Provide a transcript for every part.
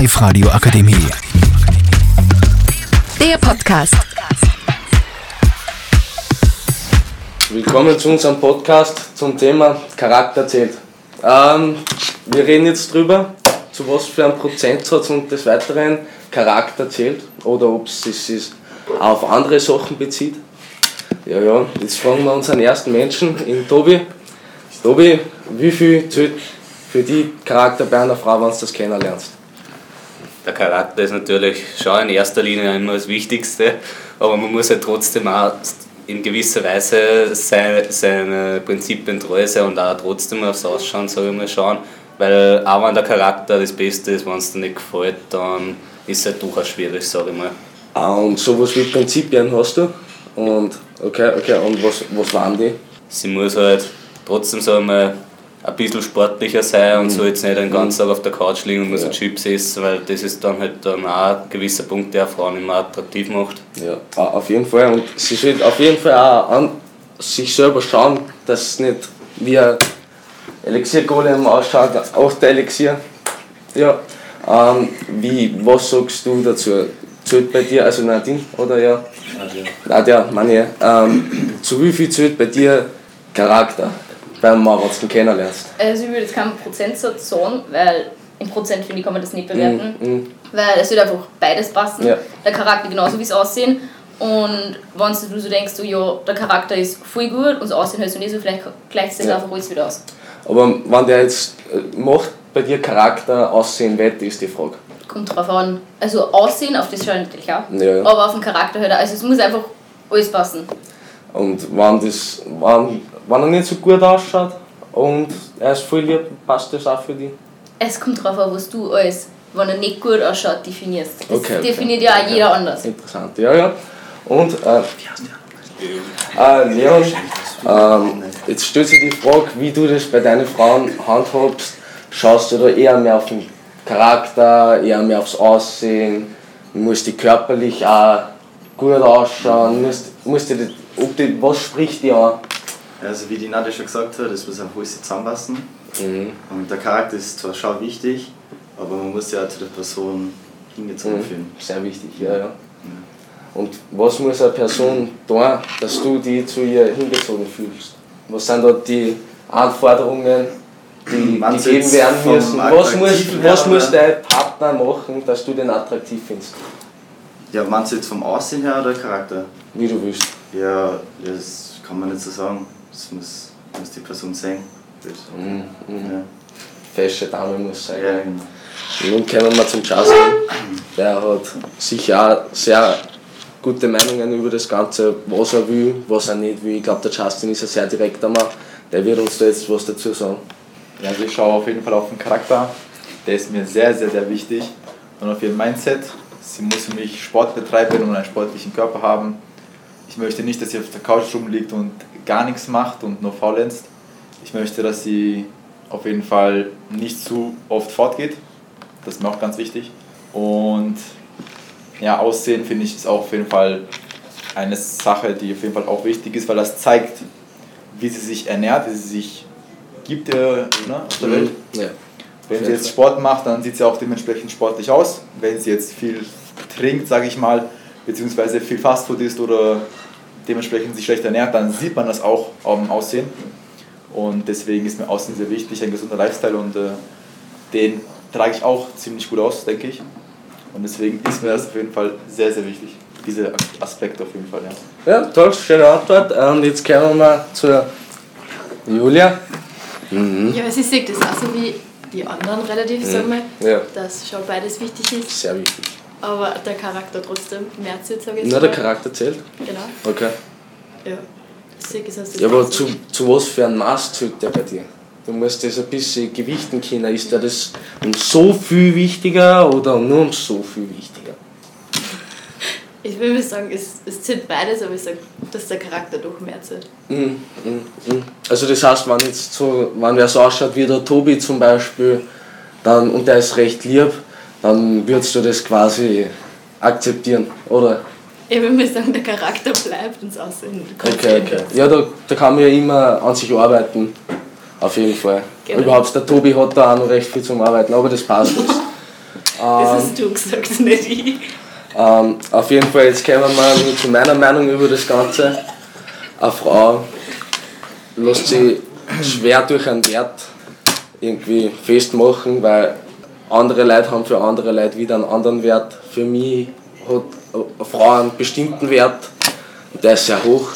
Live Radio Akademie. Der Podcast. Willkommen zu unserem Podcast zum Thema Charakter zählt. Ähm, wir reden jetzt drüber, zu was für einem Prozentsatz und des Weiteren Charakter zählt oder ob es sich auf andere Sachen bezieht. Ja, ja, jetzt fragen wir unseren ersten Menschen, in Tobi. Tobi, wie viel zählt für die Charakter bei einer Frau, wenn du das kennenlernst? Der Charakter ist natürlich schon in erster Linie immer das Wichtigste, aber man muss halt trotzdem auch in gewisser Weise seine, seine Prinzipien treu sein und auch trotzdem aufs Ausschauen, sage ich mal, schauen. Weil auch wenn der Charakter das Beste ist, wenn es dir nicht gefällt, dann ist es halt durchaus schwierig, sage ich mal. Ah, und sowas wie Prinzipien hast du? Und okay, okay, und was, was waren die? Sie muss halt trotzdem, sagen wir mal, ein bisschen sportlicher sein und Mhm. so jetzt nicht den ganzen Tag auf der Couch liegen und nur so Chips essen, weil das ist dann halt dann auch ein gewisser Punkt, der Frauen immer attraktiv macht. Ja, auf jeden Fall. Und sie sollte auf jeden Fall auch an sich selber schauen, dass es nicht wie ein Elixier-Golem ausschaut, auch der Elixier. Ja. Ähm, wie, was sagst du dazu? Zählt bei dir, also Nadine, oder ja? Nadja, meine ich. Ähm, zu wie viel zählt bei dir Charakter beim Mann, wenn du kennenlernst? Also ich würde jetzt keinen Prozentsatz sagen, weil in Prozent finde ich kann man das nicht bewerten. Mhm. Weil es wird einfach beides passen. Ja. Der Charakter genauso wie das Aussehen. Und wenn du so denkst, so, ja, der Charakter ist voll gut und das Aussehen halt so nicht so, vielleicht gleicht sich Ja. einfach alles wieder aus. Aber wenn der jetzt äh, macht bei dir Charakter aussehen wett, ist die Frage. Kommt drauf an. Also Aussehen, auf das ich natürlich auch. Ja. Aber auf den Charakter halt auch. Also es muss einfach alles passen. Und wenn, das, wenn, wenn er nicht so gut ausschaut und er ist voll lieb, passt das auch für dich? Es kommt drauf an, was du als, wenn er nicht gut ausschaut, definierst. Das Okay, okay. definiert ja auch jeder anders. Interessant, ja, ja. Und, äh, äh, Leon, ähm, jetzt stellt sich die Frage, wie du das bei deinen Frauen handhabst. Schaust du da eher mehr auf den Charakter, eher mehr aufs Aussehen? Muss die körperlich auch gut ausschauen? Musst, musst du ob die, was spricht die an? Also wie die Nadja schon gesagt hat, es muss einfach alles zusammenpassen. Mhm. Und der Charakter ist zwar schon wichtig, aber man muss ja auch zu der Person hingezogen Mhm. fühlen. Sehr wichtig, ja, ja. Und was muss eine Person tun, dass du die zu ihr hingezogen fühlst? Was sind da die Anforderungen, die du gegeben werden müssen? Was muss, was muss dein Partner machen, dass du den attraktiv findest? Ja, meinst du jetzt vom Aussehen her oder Charakter? Wie du willst. Ja, das kann man nicht so sagen. Das muss, muss die Person sehen. Das, Mhm. Mhm. ja. Fesche Dame muss sein. ja, genau. Nun kommen wir zum Justin. Der hat sicher auch sehr gute Meinungen über das Ganze, was er will, was er nicht will. Ich glaube, der Justin ist ein sehr direkter Mann. Der wird uns da jetzt was dazu sagen. Ja, also ich schaue auf jeden Fall auf den Charakter. Der ist mir sehr, sehr, sehr wichtig. Und auf ihr Mindset. Sie muss für mich Sport betreiben und einen sportlichen Körper haben. Ich möchte nicht, dass sie auf der Couch rumliegt und gar nichts macht und nur faulenzt. Ich möchte, dass sie auf jeden Fall nicht zu oft fortgeht. Das ist mir auch ganz wichtig. Und ja, Aussehen finde ich ist auch auf jeden Fall eine Sache, die auf jeden Fall auch wichtig ist, weil das zeigt, wie sie sich ernährt, wie sie sich gibt äh, ne, auf der Welt. Ja. Wenn sie jetzt Sport macht, dann sieht sie auch dementsprechend sportlich aus. Wenn sie jetzt viel trinkt, sage ich mal, beziehungsweise viel Fastfood isst oder dementsprechend sich schlecht ernährt, dann sieht man das auch am Aussehen. Und deswegen ist mir Aussehen sehr wichtig, ein gesunder Lifestyle und äh, den trage ich auch ziemlich gut aus, denke ich. Und deswegen ist mir das auf jeden Fall sehr, sehr wichtig. Dieser Aspekt auf jeden Fall, ja. Ja, toll, schöne Antwort. Und jetzt kommen wir mal zur Julia. Ja, also ich sehe das auch so wie die anderen relativ, sag mal, Ja, dass schon beides wichtig ist, sehr wichtig. Aber der Charakter trotzdem mehr zählt, sage ich jetzt Nur der. Charakter zählt? Genau, Okay. ja. Das Ja, aber zu, zu was für ein Maß zählt der bei dir? Du musst das ein bisschen gewichten können. Ist dir das um so viel wichtiger oder nur um so viel wichtiger? Ich will nicht sagen, es, es zählt beides, aber ich sage, dass der Charakter doch mehr zählt. Mhm, mhm, mhm. Also das heißt, wenn jetzt so, wenn wer so ausschaut wie der Tobi zum Beispiel, dann, und der ist recht lieb, dann würdest du das quasi akzeptieren, oder? Ich mal sagen, der Charakter bleibt und das Aussehen Okay, okay. Ja, da, da kann man ja immer an sich arbeiten. Auf jeden Fall. Genau. Überhaupt, der Tobi hat da auch noch recht viel zum Arbeiten, aber das passt jetzt. Das hast du gesagt, nicht ich. Ähm, auf jeden Fall, jetzt kommen wir zu meiner Meinung über das Ganze. Eine Frau lässt sich schwer durch einen Wert irgendwie festmachen, weil andere Leute haben für andere Leute wieder einen anderen Wert. Für mich hat eine Frau einen bestimmten Wert und der ist sehr hoch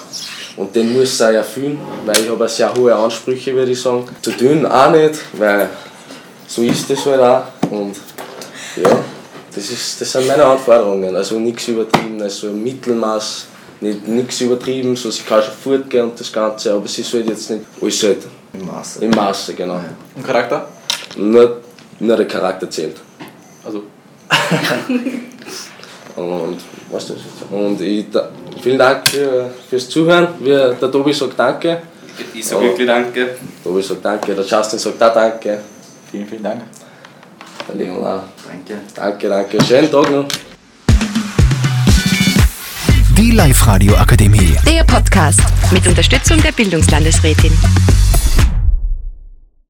und den muss sie auch erfüllen, weil ich habe sehr hohe Ansprüche, würde ich sagen. Zu dünn auch nicht, weil so ist das halt auch und ja, das, ist, das sind meine Anforderungen. Also nichts übertrieben, also Mittelmaß, nicht, nichts übertrieben, so sie kann schon fortgehen und das Ganze, aber sie sollte jetzt nicht alles halt Im Maße. im Maße, genau. Und Charakter? Nur, nur der Charakter zählt. Also, Und, was das jetzt? und ich, da, vielen Dank für, fürs Zuhören. Wir, der Tobi sagt Danke. Ich sage wirklich danke. Tobi sagt Danke, der Justin sagt auch Danke. vielen, vielen Dank. Der Leon auch. Danke. Danke, danke. Schönen Tag noch. Die Live-Radio Akademie. Der Podcast mit Unterstützung der Bildungslandesrätin.